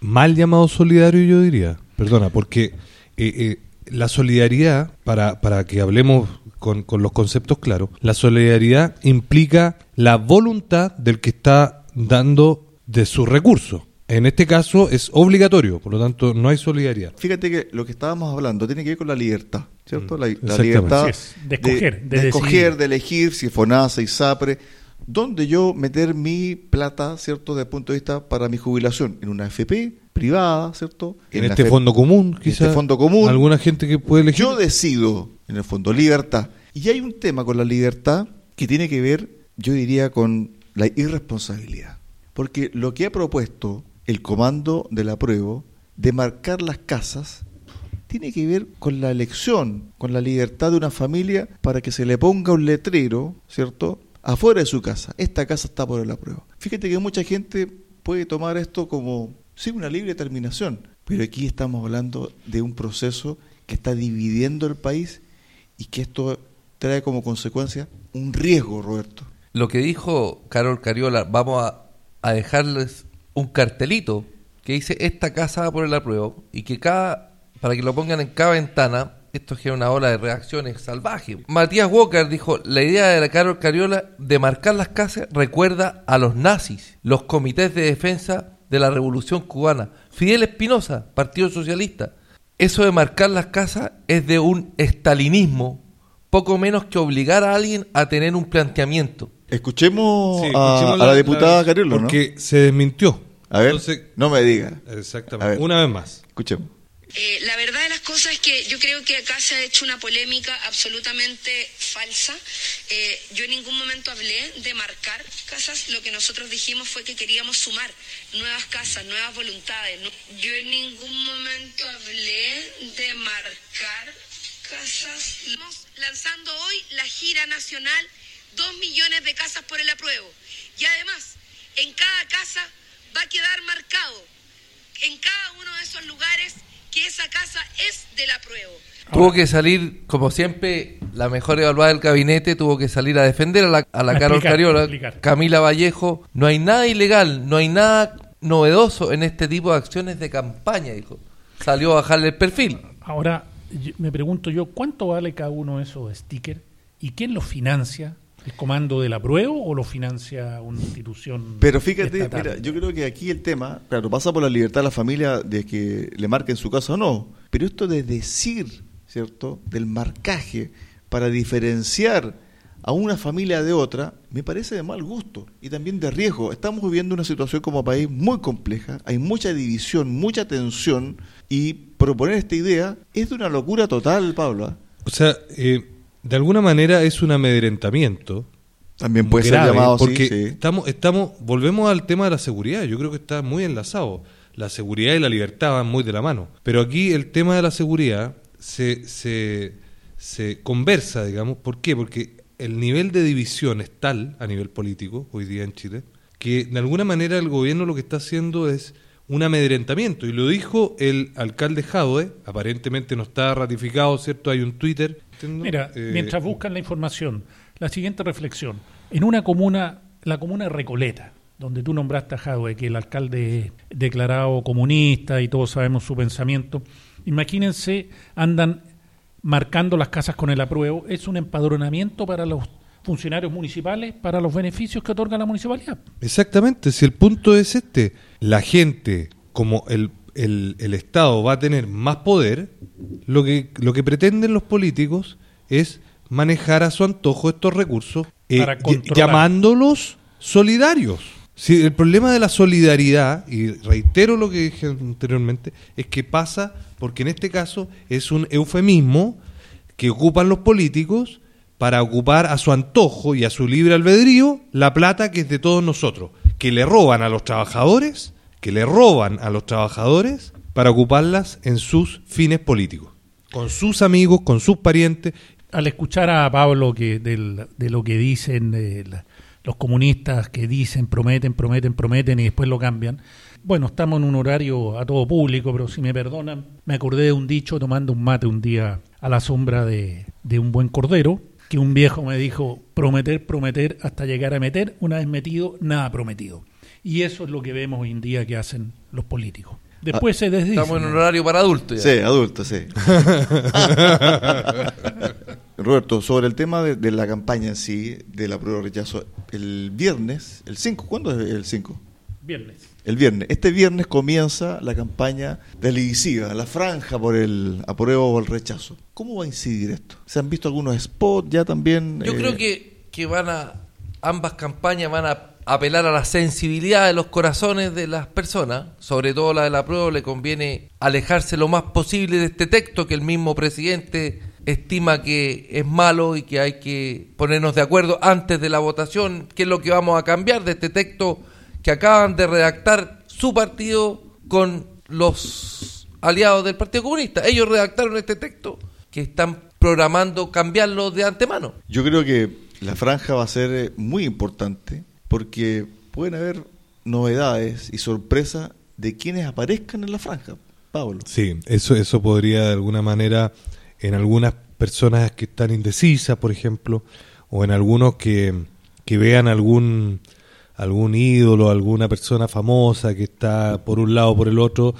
mal llamado solidario yo diría. Perdona, porque eh, eh, la solidaridad, para, para que hablemos con, con los conceptos claros, la solidaridad implica la voluntad del que está dando de sus recursos. En este caso es obligatorio, por lo tanto no hay solidaridad. Fíjate que lo que estábamos hablando tiene que ver con la libertad, ¿cierto? La, libertad es, de escoger, de de, escoger, decidir. de elegir si FONASA, ISAPRE, dónde yo meter mi plata, ¿cierto? Desde el punto de vista para mi jubilación, en una AFP privada, ¿cierto? En, este FP fondo común, en quizás. este fondo común. Alguna gente que puede elegir. Yo decido, en el fondo, libertad. Y hay un tema con la libertad que tiene que ver, yo diría, con la irresponsabilidad. Porque lo que ha propuesto el comando del apruebo de marcar las casas tiene que ver con la elección, con la libertad de una familia para que se le ponga un letrero, ¿cierto? Afuera de su casa. Esta casa está por el apruebo. Fíjate que mucha gente puede tomar esto como, sí, una libre determinación, pero aquí estamos hablando de un proceso que está dividiendo el país y que esto trae como consecuencia un riesgo, Roberto. Lo que dijo Carol Cariola, vamos a, a dejarles un cartelito que dice esta casa va por el apruebo y que cada, para que lo pongan en cada ventana, esto genera una ola de reacciones salvajes. Matías Walker dijo, la idea de la Carol Cariola de marcar las casas recuerda a los nazis, los comités de defensa de la revolución cubana. Fidel Espinosa, Partido Socialista. Eso de marcar las casas es de un estalinismo, poco menos que obligar a alguien a tener un planteamiento. Escuchemos, Sí, a, escuchemos a la, diputada Cariola, ¿no? Porque se desmintió. A ver, Entonces, no me diga. Exactamente. ver. Una vez más. Escuchemos. Eh, la verdad de las cosas es que yo creo que acá se ha hecho una polémica absolutamente falsa. Eh, yo en ningún momento hablé de marcar casas. Lo que nosotros dijimos fue que queríamos sumar nuevas casas, nuevas voluntades. Yo en ningún momento hablé de marcar casas. Estamos lanzando hoy la gira nacional, dos millones de casas por el apruebo. Y además, en cada casa va a quedar marcado, en cada uno de esos lugares, que esa casa es del apruebo. Tuvo que salir, como siempre, la mejor evaluada del gabinete, tuvo que salir a defender a la, a la *laughs* A Carol explicar, Cariola, explicar. Camila Vallejo. No hay nada ilegal, no hay nada novedoso en este tipo de acciones de campaña, dijo. Salió a bajarle el perfil. Ahora, me pregunto yo, ¿cuánto vale cada uno de esos stickers? ¿Y quién los financia? ¿El comando del apruebo o lo financia una institución Pero fíjate, estatal? mira, yo creo que aquí el tema, claro, pasa por la libertad de la familia de que le marquen su casa o no, pero esto de decir, ¿cierto?, del marcaje para diferenciar a una familia de otra, me parece de mal gusto y también de riesgo. Estamos viviendo una situación como país muy compleja, hay mucha división, mucha tensión y proponer esta idea es de una locura total, Pablo. ¿ah? O sea, eh, de alguna manera es un amedrentamiento. También puede grave, ser llamado así, porque sí. estamos, estamos, volvemos al tema de la seguridad. Yo creo que está muy enlazado. La seguridad y la libertad van muy de la mano. Pero aquí el tema de la seguridad se, se, se conversa, digamos. ¿Por qué? Porque el nivel de división es tal a nivel político hoy día en Chile que de alguna manera el gobierno lo que está haciendo es un amedrentamiento. Y lo dijo el alcalde Jadwe, aparentemente no está ratificado, ¿cierto? Hay un Twitter. ¿Entiendo? Mira, Eh, mientras buscan la información, la siguiente reflexión. En una comuna, la comuna de Recoleta, donde tú nombraste a Jadwe, que el alcalde es declarado comunista y todos sabemos su pensamiento, imagínense, andan marcando las casas con el apruebo, es un empadronamiento para los funcionarios municipales, para los beneficios que otorga la municipalidad. Exactamente, si el punto es este, la gente, como el, el, el Estado va a tener más poder, lo que, lo que pretenden los políticos es manejar a su antojo estos recursos, eh, llamándolos solidarios. Si el problema de la solidaridad, y reitero lo que dije anteriormente, es que pasa porque en este caso es un eufemismo que ocupan los políticos para ocupar a su antojo y a su libre albedrío la plata que es de todos nosotros, que le roban a los trabajadores, que le roban a los trabajadores para ocuparlas en sus fines políticos, con sus amigos, con sus parientes. Al escuchar a Pablo que del- de lo que dicen eh, la- los comunistas que dicen, prometen, prometen, prometen y después lo cambian. Bueno, estamos en un horario a todo público, pero si me perdonan, me acordé de un dicho tomando un mate un día a la sombra de, de un buen cordero, que un viejo me dijo, prometer, prometer hasta llegar a meter, una vez metido, nada prometido. Y eso es lo que vemos hoy en día que hacen los políticos. Después se desdicen. Estamos en un horario para adultos. ya. Sí, adulto, sí. *laughs* Roberto, sobre el tema de, de la campaña en sí, de la prueba de rechazo, el viernes, el 5, ¿cuándo es el 5? Viernes. El viernes. Este viernes comienza la campaña televisiva, la franja por el apruebo o el rechazo. ¿Cómo va a incidir esto? ¿Se han visto algunos spots ya también? Yo eh, creo que, que van a ambas campañas van a apelar a la sensibilidad de los corazones de las personas, sobre todo la de la prueba, le conviene alejarse lo más posible de este texto que el mismo presidente estima que es malo y que hay que ponernos de acuerdo antes de la votación, qué es lo que vamos a cambiar de este texto que acaban de redactar su partido con los aliados del Partido Comunista. Ellos redactaron este texto que están programando cambiarlo de antemano. Yo creo que la franja va a ser eh, muy importante porque pueden haber novedades y sorpresas de quienes aparezcan en la franja. Pablo. Sí, eso, eso podría de alguna manera, en algunas personas que están indecisas, por ejemplo, o en algunos que, que vean algún, algún ídolo, alguna persona famosa que está por un lado o por el otro,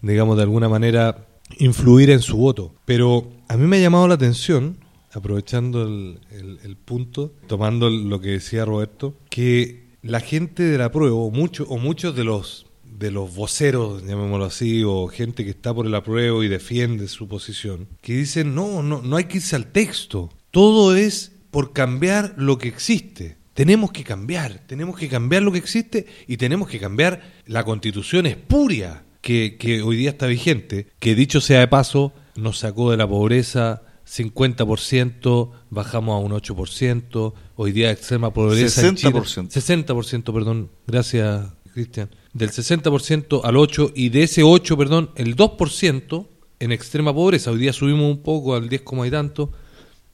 digamos, de alguna manera influir en su voto. Pero a mí me ha llamado la atención, aprovechando el, el- punto, tomando lo que decía Roberto, que la gente de la prueba, o, mucho, o muchos de los de los voceros, llamémoslo así, o gente que está por el apruebo y defiende su posición, que dicen, no, no, no hay que irse al texto, todo es por cambiar lo que existe. Tenemos que cambiar, tenemos que cambiar lo que existe y tenemos que cambiar la constitución espuria que, que hoy día está vigente, que dicho sea de paso, nos sacó de la pobreza 50%, bajamos a un 8%, hoy día extrema pobreza en Chile, 60%. 60%, perdón, gracias Cristian, del 60% al 8% y de ese 8%, perdón, el 2% en extrema pobreza, hoy día subimos un poco al 10, y tanto,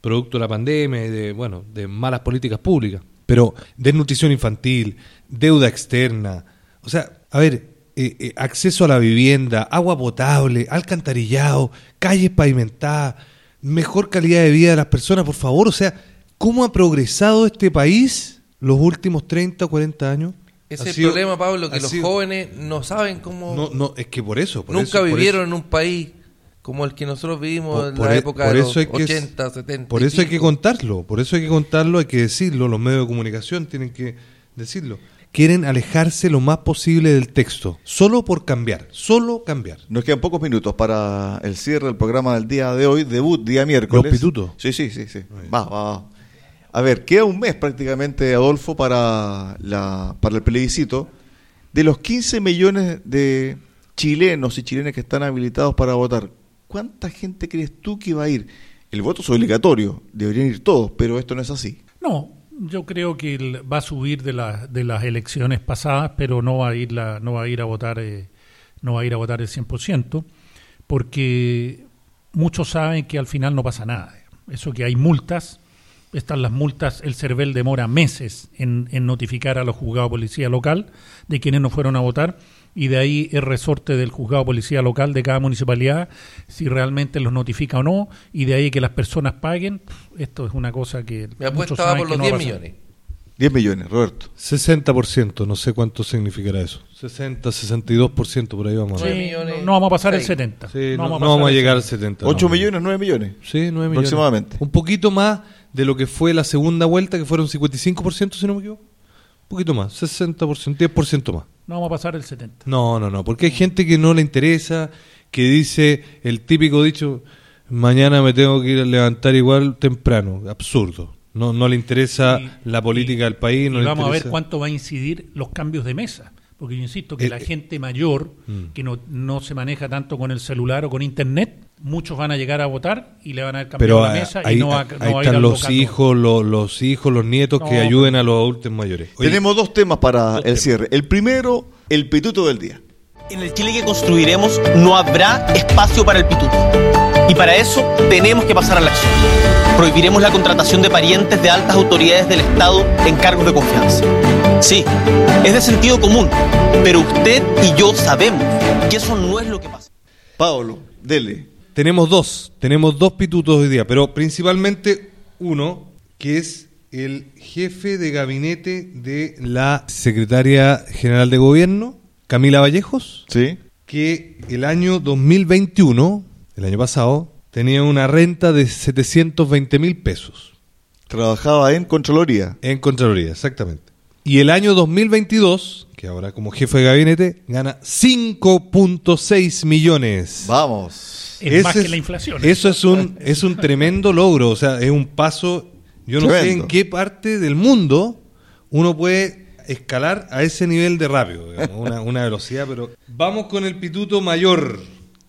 producto de la pandemia y de, bueno, de malas políticas públicas, pero desnutrición infantil, deuda externa, o sea, a ver, eh, eh, acceso a la vivienda, agua potable, alcantarillado, calles pavimentadas, mejor calidad de vida de las personas, por favor. O sea, ¿cómo ha progresado este país los últimos 30 o 40 años? Ese Ha es el sido- problema, Pablo, que los sido- jóvenes no saben cómo... No, no, es que por eso. por nunca eso, por vivieron eso. en un país como el que nosotros vivimos Por- en por la e- época de los hay que- 80, 70. Por eso hay que contarlo, por eso hay que contarlo, hay que decirlo, los medios de comunicación tienen que decirlo. Quieren alejarse lo más posible del texto, solo por cambiar, solo cambiar. Nos quedan pocos minutos para el cierre del programa del día de hoy, debut día miércoles. Los pitutos. Sí, sí, sí, sí. Va, va, va. A ver, queda un mes prácticamente, Adolfo, para, la, para el plebiscito. De los 15 millones de chilenos y chilenas que están habilitados para votar, ¿cuánta gente crees tú que va a ir? El voto es obligatorio, deberían ir todos, pero esto no es así. No, yo creo que va a subir de, la- de las elecciones pasadas, pero no va a ir la, no va a ir a votar eh, no va a ir a votar el 100%, porque muchos saben que al final no pasa nada. Eso que hay multas, están las multas, el CERVEL demora meses en, en notificar a los juzgados de policía local de quienes no fueron a votar y de ahí el resorte del juzgado de policía local de cada municipalidad si realmente los notifica o no y de ahí que las personas paguen. Esto es una cosa que va saben por que los no va 10 a pasar. millones. 10 millones, Roberto. 60%, no sé cuánto significará eso. 60, 62%, por ahí vamos a ver. Millones, no, no vamos a pasar el seis. 70. Sí, no, no vamos a el llegar al 70. 70. 8 no. millones, 9 millones. Sí, 9 millones. Aproximadamente. Un poquito más de lo que fue la segunda vuelta, que fueron 55%, si no me equivoco. Un poquito más, 60%, 10% más. No vamos a pasar el 70. No, no, no, porque hay gente que no le interesa, que dice el típico dicho, mañana me tengo que ir a levantar igual temprano. Absurdo. No, no le interesa Y- la política del país. No y le vamos a ver interesa- cuánto va a incidir los cambios de mesa. Porque yo insisto que Eh, la eh, gente mayor, Mm. que no, no se maneja tanto con el celular o con internet, muchos van a llegar a votar y le van a haber Pero cambiado la ah, mesa ahí, y no va, ahí no va a ir están los hijos, los, los hijos, los nietos que ayuden a los adultos mayores. Oye, Tenemos dos temas para Dos el temas. cierre. El primero, el pituto del día. En el Chile que construiremos no habrá espacio para el pituto. Y para eso tenemos que pasar a la acción. Prohibiremos la contratación de parientes de altas autoridades del Estado en cargos de confianza. Sí, es de sentido común, pero usted y yo sabemos que eso no es lo que pasa. Pablo, dele. Tenemos dos, tenemos dos pitutos hoy día, pero principalmente uno que es el jefe de gabinete de la secretaria general de gobierno, Camila Vallejos, ¿Sí? que el año 2021, el año pasado, tenía una renta de 720 mil pesos Trabajaba en Contraloría. en Contraloría, exactamente. Y el año 2022, que ahora como jefe de gabinete, gana 5.6 millones. Vamos. Es más que la inflación. Eso es un, es un tremendo logro, o sea, es un paso, yo no sé en qué parte del mundo uno puede escalar a ese nivel de rápido, digamos, una, una velocidad, pero vamos con el pituto mayor.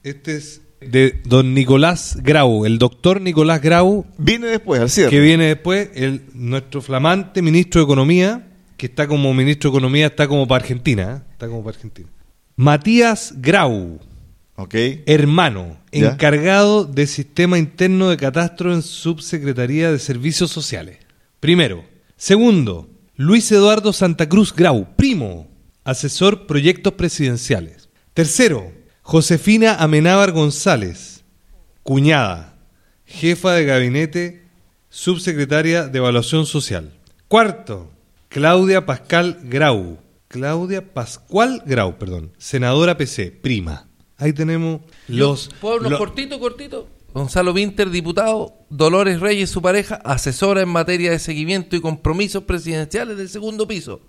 Este es de don Nicolás Grau, el doctor Nicolás Grau, Viene después, al cierre. que viene después, el, nuestro flamante ministro de Economía, que está como ministro de Economía, está como para Argentina, ¿eh? está como para Argentina. Matías Grau, Ok. hermano, Ya. encargado de Sistema Interno de Catastro en Subsecretaría de Servicios Sociales. Primero. Segundo, Luis Eduardo Santa Cruz Grau, primo, asesor proyectos presidenciales. Tercero, Josefina Amenábar González, cuñada, jefa de gabinete, subsecretaria de Evaluación Social. Cuarto, Claudia Pascal Grau. Claudia Pascual Grau, perdón. Senadora PC, prima. Ahí tenemos los... ¿Puedo unos lo- cortito, cortito? Gonzalo Winter, diputado. Dolores Reyes, su pareja, asesora en materia de seguimiento y compromisos presidenciales del segundo piso.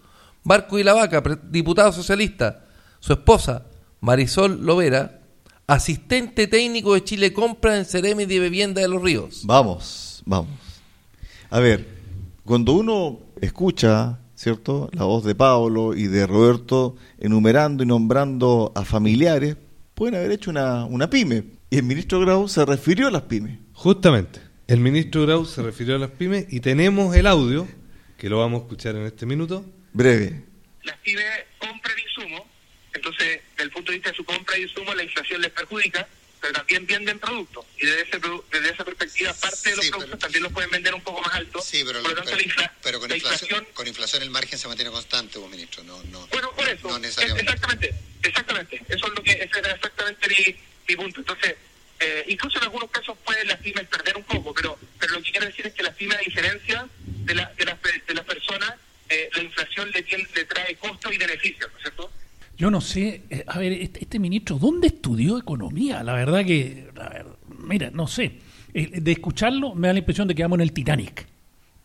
Barco y la Vaca, diputado socialista. Su esposa, Marisol Lovera, asistente técnico de Chile Compra en Ceremi de Vivienda de los Ríos. Vamos, vamos. A ver, cuando uno escucha, ¿cierto? La voz de Pablo y de Roberto enumerando y nombrando a familiares, pueden haber hecho una, una pyme. Y el ministro Grau se refirió a las pymes. Justamente, el ministro Grau se refirió a las pymes y tenemos el audio, que lo vamos a escuchar en este minuto. Breve. Las pymes compran insumos, entonces, desde el punto de vista de su compra de insumos, la inflación les perjudica, pero también venden productos. Y desde, ese, desde esa perspectiva, parte de los Sí, productos pero- también los pueden vender un poco más alto. Sí, pero, por lo tanto, pero- la, infla- pero con, la inflación, inflación con inflación el margen se mantiene constante, vos, ministro. No, no, Bueno, por eso. no es- necesariamente. exactamente, exactamente. Eso es lo que ese era exactamente mi, mi punto. Entonces, eh, incluso en algunos casos pueden las pymes perder un poco, pero pero lo que quiero decir es que las pymes, a diferencia de, la, de, las, pe- de las personas, eh, la inflación le, tiene- le trae costos y beneficios, ¿no es cierto? Yo no sé, eh, a ver, este, este ministro, ¿dónde estudió economía? La verdad que, a ver, mira, no sé. Eh, De escucharlo me da la impresión de que vamos en el Titanic,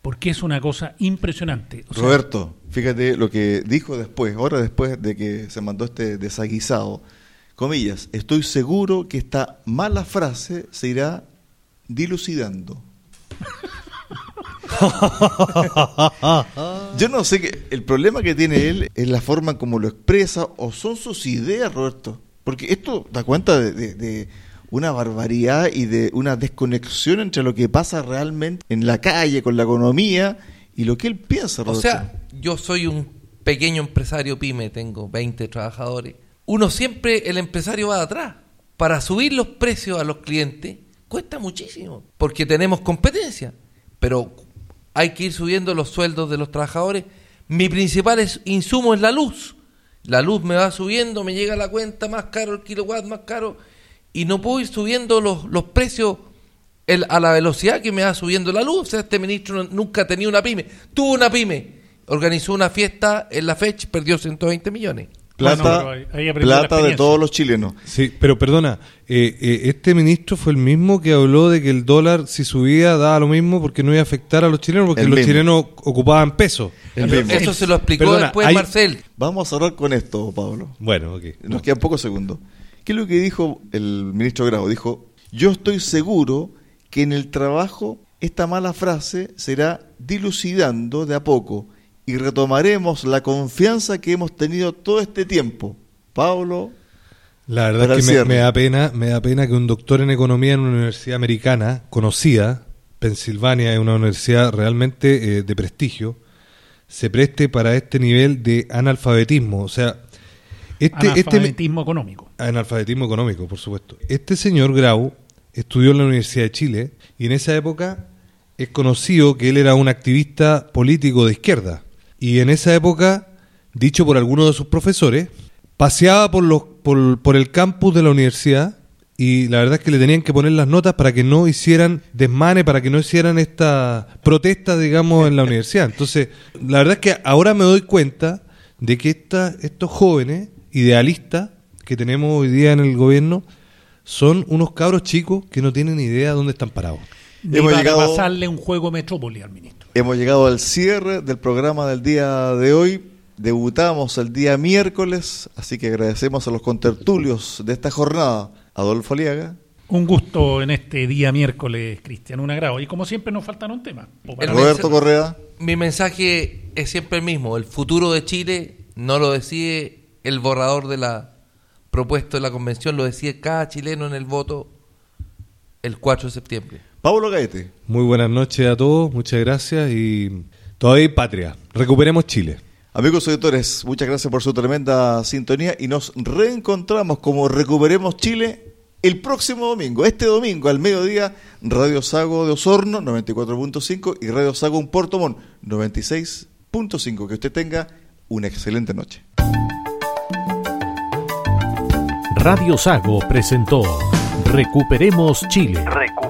porque es una cosa impresionante. O sea, Roberto, fíjate lo que dijo después, ahora después de que se mandó este desaguisado. Comillas, estoy seguro que esta mala frase se irá dilucidando. *laughs* *laughs* Yo no sé que el problema que tiene él es la forma como lo expresa o son sus ideas, Roberto. Porque esto da cuenta de, de- de una barbaridad y de una desconexión entre lo que pasa realmente en la calle con la economía y lo que él piensa, O Roberto. sea, yo soy un pequeño empresario pyme, tengo 20 trabajadores. Uno siempre, el empresario va de atrás. Para subir los precios a los clientes cuesta muchísimo, porque tenemos competencia. Pero hay que ir subiendo los sueldos de los trabajadores. Mi principal es- insumo es la luz. La luz me va subiendo, me llega la cuenta más caro, el kilowatt más caro, y no puedo ir subiendo los, los precios a la velocidad que me va subiendo la luz. O sea, este ministro nunca tenido una pyme. Tuvo una pyme, organizó una fiesta en la fecha, perdió 120 millones. Plata Bueno, ahí- plata de todos los chilenos. Sí, pero perdona, eh, eh, este ministro fue el mismo que habló de que el dólar si subía daba lo mismo porque no iba a afectar a los chilenos porque El los mismo. chilenos ocupaban pesos. El mismo. Eso se lo explicó Perdona, después hay- Marcel. Vamos a cerrar con esto, Pablo. Bueno, ok. Nos quedan pocos segundos. ¿Qué es lo que dijo el ministro Grau? Dijo, yo estoy seguro que en el trabajo esta mala frase será dilucidando de a poco y retomaremos la confianza que hemos tenido todo este tiempo. Pablo, La verdad es que me da pena, me da pena que un doctor en economía en una universidad americana conocida, Pensilvania, es una universidad realmente eh, de prestigio, se preste para este nivel de analfabetismo. O sea, este, este analfabetismo económico. analfabetismo económico, por supuesto. Este señor Grau estudió en la Universidad de Chile y en esa época es conocido que él era un activista político de izquierda. Y en esa época, dicho por algunos de sus profesores, paseaba por, los, por, por el campus de la universidad y la verdad es que le tenían que poner las notas para que no hicieran desmane, para que no hicieran esta protesta, digamos, en la universidad. Entonces, la verdad es que ahora me doy cuenta de que esta, estos jóvenes idealistas que tenemos hoy día en el gobierno son unos cabros chicos que no tienen idea de dónde están parados. Ni Hemos para llegado- pasarle un juego Metrópoli al ministro. Hemos llegado al cierre del programa del día de hoy. Debutamos el día miércoles, así que agradecemos a los contertulios de esta jornada. Adolfo Aliaga, Un gusto en este día miércoles, Cristian, un agrado. Y como siempre nos faltaron temas. Para- El Roberto Correa, Mi mensaje es siempre el mismo. El futuro de Chile no lo decide el borrador de la propuesta de la convención, lo decide cada chileno en el voto el 4 de septiembre. Pablo Gaete. Muy buenas noches a todos, muchas gracias y todavía hay patria. Recuperemos Chile. Amigos auditores, muchas gracias por su tremenda sintonía y nos reencontramos como Recuperemos Chile el próximo domingo. Este domingo al mediodía, Radio Sago de Osorno 94.5 y Radio Sago en Puerto Montt 96.5. Que usted tenga una excelente noche. Radio Sago presentó Recuperemos Chile. Recuperemos